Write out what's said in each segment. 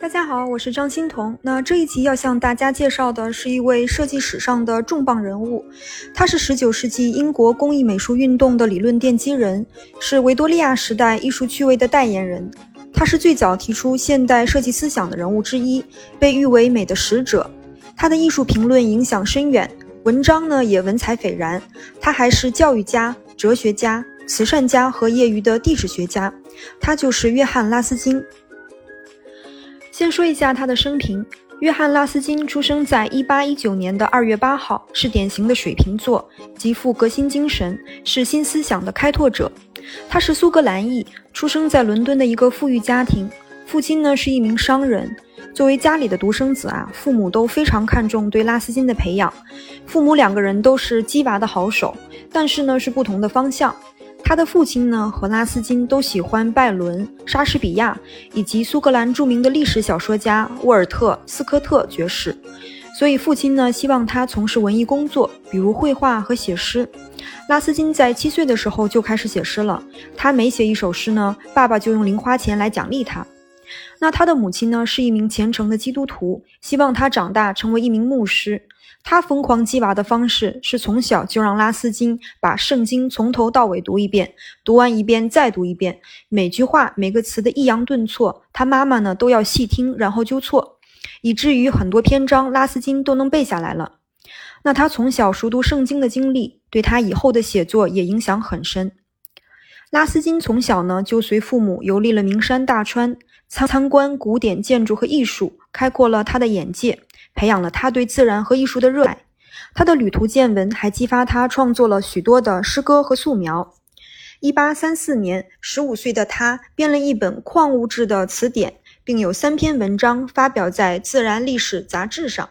大家好，我是张欣彤。那这一集要向大家介绍的是一位设计史上的重磅人物，他是19世纪英国工艺美术运动的理论奠基人，是维多利亚时代艺术趣味的代言人。他是最早提出现代设计思想的人物之一，被誉为美的使者。他的艺术评论影响深远，文章呢也文采斐然。他还是教育家、哲学家、慈善家和业余的地质学家。他就是约翰·拉斯金。先说一下他的生平。约翰·拉斯金出生在1819年的2月8号，是典型的水瓶座，极富革新精神，是新思想的开拓者。他是苏格兰裔，出生在伦敦的一个富裕家庭，父亲呢是一名商人。作为家里的独生子啊，父母都非常看重对拉斯金的培养。父母两个人都是鸡娃的好手，但是呢是不同的方向。他的父亲呢和拉斯金都喜欢拜伦、莎士比亚以及苏格兰著名的历史小说家沃尔特·斯科特爵士，所以父亲呢希望他从事文艺工作，比如绘画和写诗。拉斯金在七岁的时候就开始写诗了，他每写一首诗呢，爸爸就用零花钱来奖励他。那他的母亲呢是一名虔诚的基督徒，希望他长大成为一名牧师。他疯狂鸡娃的方式是从小就让拉斯金把圣经从头到尾读一遍，读完一遍再读一遍，每句话每个词的抑扬顿挫，他妈妈呢都要细听然后纠错，以至于很多篇章拉斯金都能背下来了。那他从小熟读圣经的经历，对他以后的写作也影响很深。拉斯金从小呢就随父母游历了名山大川，参参观古典建筑和艺术，开阔了他的眼界。培养了他对自然和艺术的热爱，他的旅途见闻还激发他创作了许多的诗歌和素描。一八三四年，十五岁的他编了一本矿物质的词典，并有三篇文章发表在《自然历史》杂志上。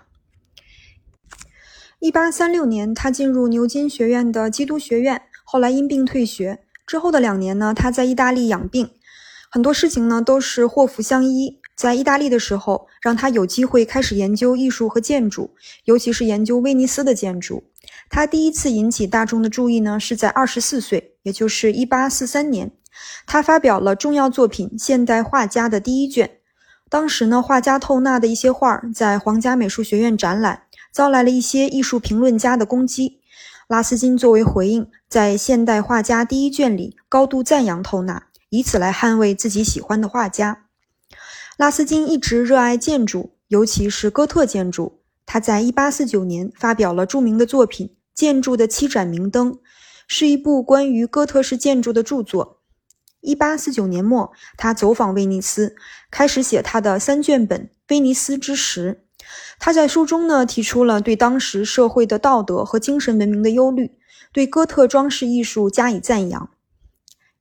一八三六年，他进入牛津学院的基督学院，后来因病退学。之后的两年呢，他在意大利养病，很多事情呢都是祸福相依。在意大利的时候，让他有机会开始研究艺术和建筑，尤其是研究威尼斯的建筑。他第一次引起大众的注意呢，是在二十四岁，也就是一八四三年，他发表了重要作品《现代画家》的第一卷。当时呢，画家透纳的一些画在皇家美术学院展览，遭来了一些艺术评论家的攻击。拉斯金作为回应，在《现代画家》第一卷里高度赞扬透纳，以此来捍卫自己喜欢的画家。拉斯金一直热爱建筑，尤其是哥特建筑。他在1849年发表了著名的作品《建筑的七盏明灯》，是一部关于哥特式建筑的著作。1849年末，他走访威尼斯，开始写他的三卷本《威尼斯之石》。他在书中呢，提出了对当时社会的道德和精神文明的忧虑，对哥特装饰艺术加以赞扬。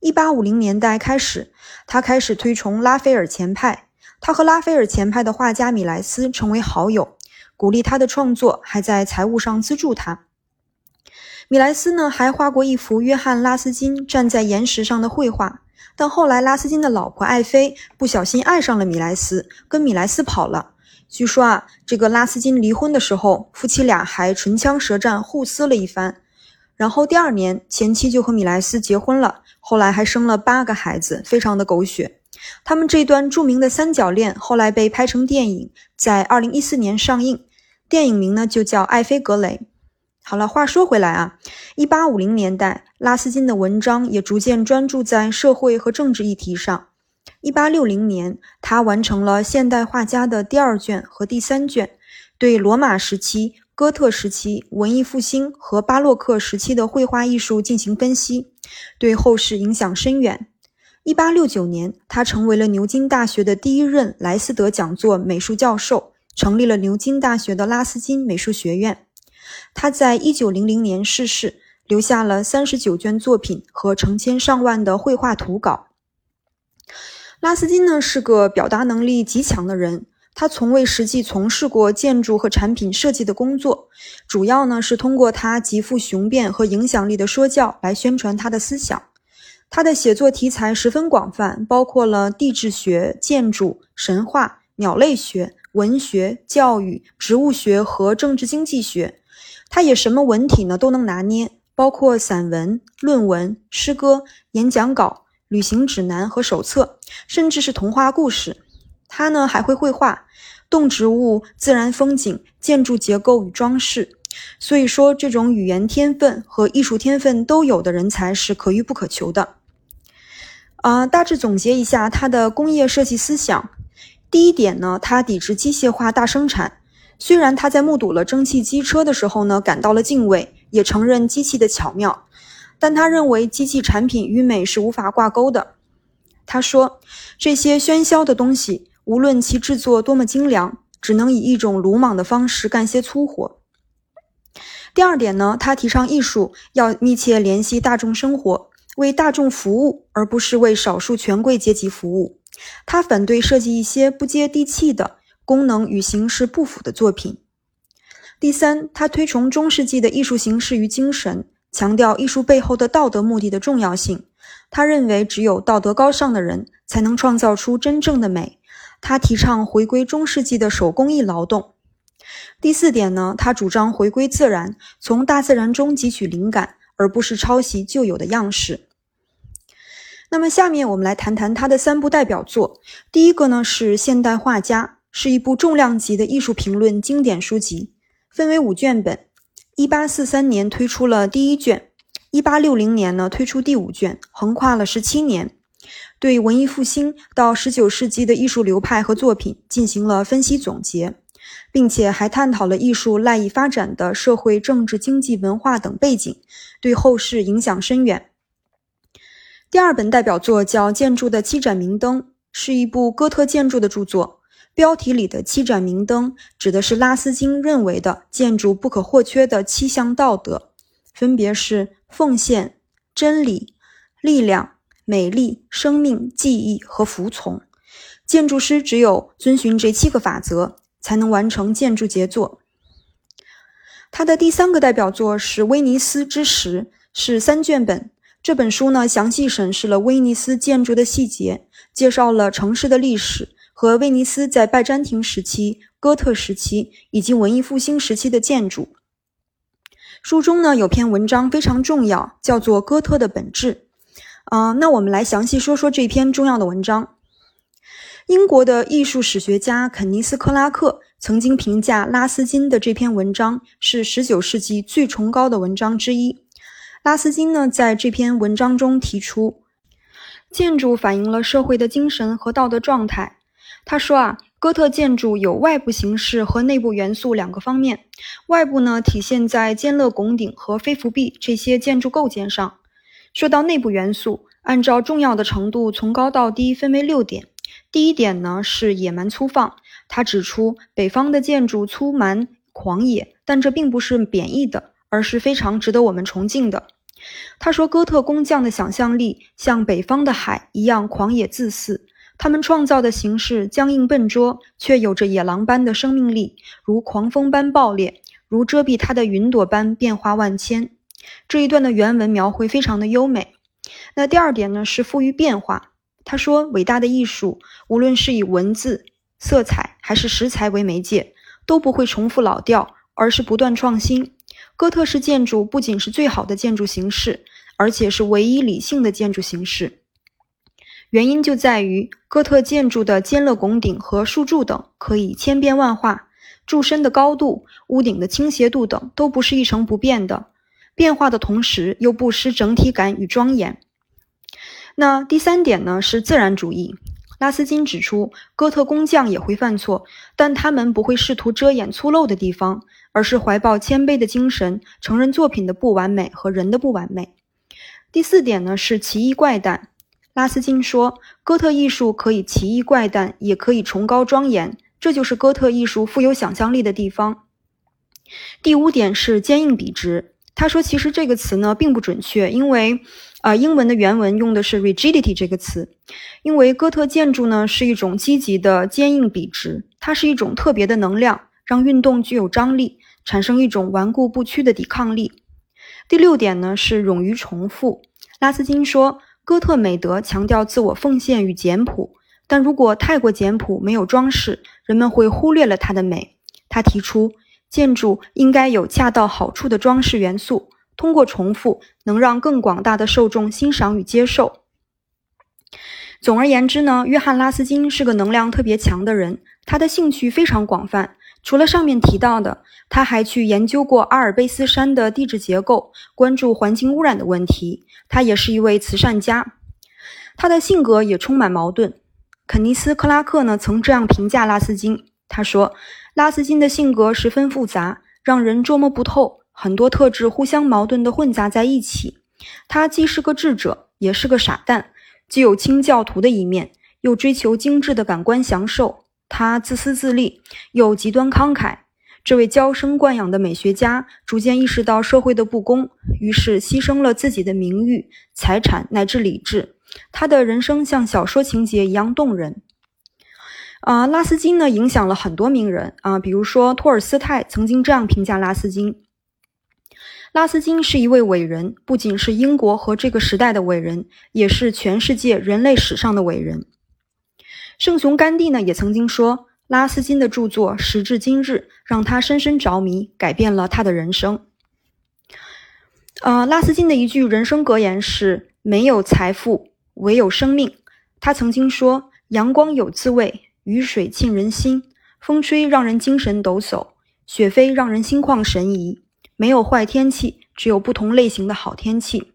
1850年代开始，他开始推崇拉斐尔前派。他和拉斐尔前派的画家米莱斯成为好友，鼓励他的创作，还在财务上资助他。米莱斯呢，还画过一幅约翰·拉斯金站在岩石上的绘画。但后来，拉斯金的老婆艾菲不小心爱上了米莱斯，跟米莱斯跑了。据说啊，这个拉斯金离婚的时候，夫妻俩还唇枪舌战，互撕了一番。然后第二年，前妻就和米莱斯结婚了，后来还生了八个孩子，非常的狗血。他们这段著名的三角恋后来被拍成电影，在二零一四年上映。电影名呢就叫《艾菲格雷》。好了，话说回来啊，一八五零年代，拉斯金的文章也逐渐专注在社会和政治议题上。一八六零年，他完成了《现代画家》的第二卷和第三卷，对罗马时期、哥特时期、文艺复兴和巴洛克时期的绘画艺术进行分析，对后世影响深远。一八六九年，他成为了牛津大学的第一任莱斯德讲座美术教授，成立了牛津大学的拉斯金美术学院。他在一九零零年逝世，留下了三十九卷作品和成千上万的绘画图稿。拉斯金呢是个表达能力极强的人，他从未实际从事过建筑和产品设计的工作，主要呢是通过他极富雄辩和影响力的说教来宣传他的思想。他的写作题材十分广泛，包括了地质学、建筑、神话、鸟类学、文学、教育、植物学和政治经济学。他也什么文体呢都能拿捏，包括散文、论文、诗歌、演讲稿、旅行指南和手册，甚至是童话故事。他呢还会绘画，动植物、自然风景、建筑结构与装饰。所以说，这种语言天分和艺术天分都有的人才是可遇不可求的。啊，大致总结一下他的工业设计思想。第一点呢，他抵制机械化大生产。虽然他在目睹了蒸汽机车的时候呢，感到了敬畏，也承认机器的巧妙，但他认为机器产品与美是无法挂钩的。他说，这些喧嚣的东西，无论其制作多么精良，只能以一种鲁莽的方式干些粗活。第二点呢，他提倡艺术要密切联系大众生活，为大众服务，而不是为少数权贵阶级服务。他反对设计一些不接地气的、功能与形式不符的作品。第三，他推崇中世纪的艺术形式与精神，强调艺术背后的道德目的的重要性。他认为，只有道德高尚的人才能创造出真正的美。他提倡回归中世纪的手工艺劳动。第四点呢，他主张回归自然，从大自然中汲取灵感，而不是抄袭旧有的样式。那么，下面我们来谈谈他的三部代表作。第一个呢是《现代画家》，是一部重量级的艺术评论经典书籍，分为五卷本。一八四三年推出了第一卷，一八六零年呢推出第五卷，横跨了十七年，对文艺复兴到十九世纪的艺术流派和作品进行了分析总结，并且还探讨了艺术赖以发展的社会、政治、经济、文化等背景，对后世影响深远。第二本代表作叫《建筑的七盏明灯》，是一部哥特建筑的著作。标题里的七盏明灯指的是拉斯金认为的建筑不可或缺的七项道德，分别是奉献、真理、力量、美丽、生命、记忆和服从。建筑师只有遵循这七个法则，才能完成建筑杰作。他的第三个代表作是《威尼斯之石》，是三卷本。这本书呢，详细审视了威尼斯建筑的细节，介绍了城市的历史和威尼斯在拜占庭时期、哥特时期以及文艺复兴时期的建筑。书中呢有篇文章非常重要，叫做《哥特的本质》。啊，那我们来详细说说这篇重要的文章。英国的艺术史学家肯尼斯·克拉克曾经评价拉斯金的这篇文章是19世纪最崇高的文章之一。拉斯金呢，在这篇文章中提出，建筑反映了社会的精神和道德状态。他说啊，哥特建筑有外部形式和内部元素两个方面。外部呢，体现在尖勒拱顶和飞扶壁这些建筑构件上。说到内部元素，按照重要的程度从高到低分为六点。第一点呢是野蛮粗放。他指出，北方的建筑粗蛮狂野，但这并不是贬义的。而是非常值得我们崇敬的。他说，哥特工匠的想象力像北方的海一样狂野自私，他们创造的形式僵硬笨拙，却有着野狼般的生命力，如狂风般暴烈，如遮蔽它的云朵般变化万千。这一段的原文描绘非常的优美。那第二点呢，是富于变化。他说，伟大的艺术，无论是以文字、色彩还是石材为媒介，都不会重复老调，而是不断创新。哥特式建筑不仅是最好的建筑形式，而且是唯一理性的建筑形式。原因就在于哥特建筑的尖勒拱顶和树柱等可以千变万化，柱身的高度、屋顶的倾斜度等都不是一成不变的，变化的同时又不失整体感与庄严。那第三点呢，是自然主义。拉斯金指出，哥特工匠也会犯错，但他们不会试图遮掩粗陋的地方，而是怀抱谦卑的精神，承认作品的不完美和人的不完美。第四点呢是奇异怪诞。拉斯金说，哥特艺术可以奇异怪诞，也可以崇高庄严，这就是哥特艺术富有想象力的地方。第五点是坚硬笔直。他说，其实这个词呢并不准确，因为。啊，英文的原文用的是 rigidity 这个词，因为哥特建筑呢是一种积极的坚硬笔直，它是一种特别的能量，让运动具有张力，产生一种顽固不屈的抵抗力。第六点呢是勇于重复。拉斯金说，哥特美德强调自我奉献与简朴，但如果太过简朴，没有装饰，人们会忽略了它的美。他提出，建筑应该有恰到好处的装饰元素。通过重复，能让更广大的受众欣赏与接受。总而言之呢，约翰·拉斯金是个能量特别强的人，他的兴趣非常广泛。除了上面提到的，他还去研究过阿尔卑斯山的地质结构，关注环境污染的问题。他也是一位慈善家，他的性格也充满矛盾。肯尼斯·克拉克呢曾这样评价拉斯金，他说：“拉斯金的性格十分复杂，让人捉摸不透，很多特质互相矛盾地混杂在一起。他既是个智者，也是个傻蛋。”既有清教徒的一面，又追求精致的感官享受。他自私自利，又极端慷慨。这位娇生惯养的美学家逐渐意识到社会的不公，于是牺牲了自己的名誉、财产乃至理智。他的人生像小说情节一样动人。啊，拉斯金呢，影响了很多名人啊，比如说托尔斯泰曾经这样评价拉斯金。拉斯金是一位伟人，不仅是英国和这个时代的伟人，也是全世界人类史上的伟人。圣雄甘地呢也曾经说，拉斯金的著作时至今日让他深深着迷，改变了他的人生。呃，拉斯金的一句人生格言是：“没有财富，唯有生命。”他曾经说：“阳光有滋味，雨水沁人心，风吹让人精神抖擞，雪飞让人心旷神怡。”没有坏天气，只有不同类型的好天气。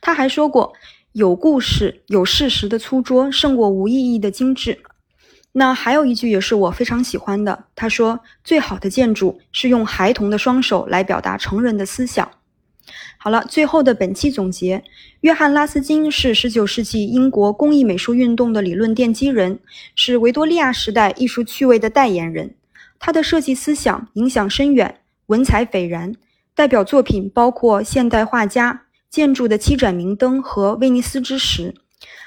他还说过，有故事、有事实的粗拙胜过无意义的精致。那还有一句也是我非常喜欢的，他说：“最好的建筑是用孩童的双手来表达成人的思想。”好了，最后的本期总结：约翰·拉斯金是19世纪英国工艺美术运动的理论奠基人，是维多利亚时代艺术趣味的代言人。他的设计思想影响深远。文采斐然，代表作品包括现代画家、建筑的七盏明灯和威尼斯之石。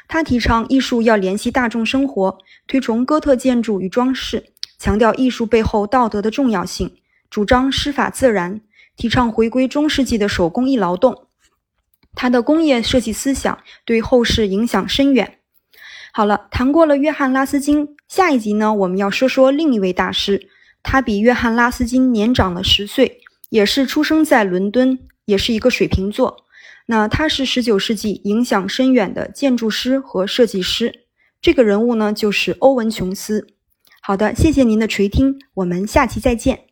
他提倡艺术要联系大众生活，推崇哥特建筑与装饰，强调艺术背后道德的重要性，主张师法自然，提倡回归中世纪的手工艺劳动。他的工业设计思想对后世影响深远。好了，谈过了约翰·拉斯金，下一集呢，我们要说说另一位大师。他比约翰·拉斯金年长了十岁，也是出生在伦敦，也是一个水瓶座。那他是十九世纪影响深远的建筑师和设计师。这个人物呢，就是欧文·琼斯。好的，谢谢您的垂听，我们下期再见。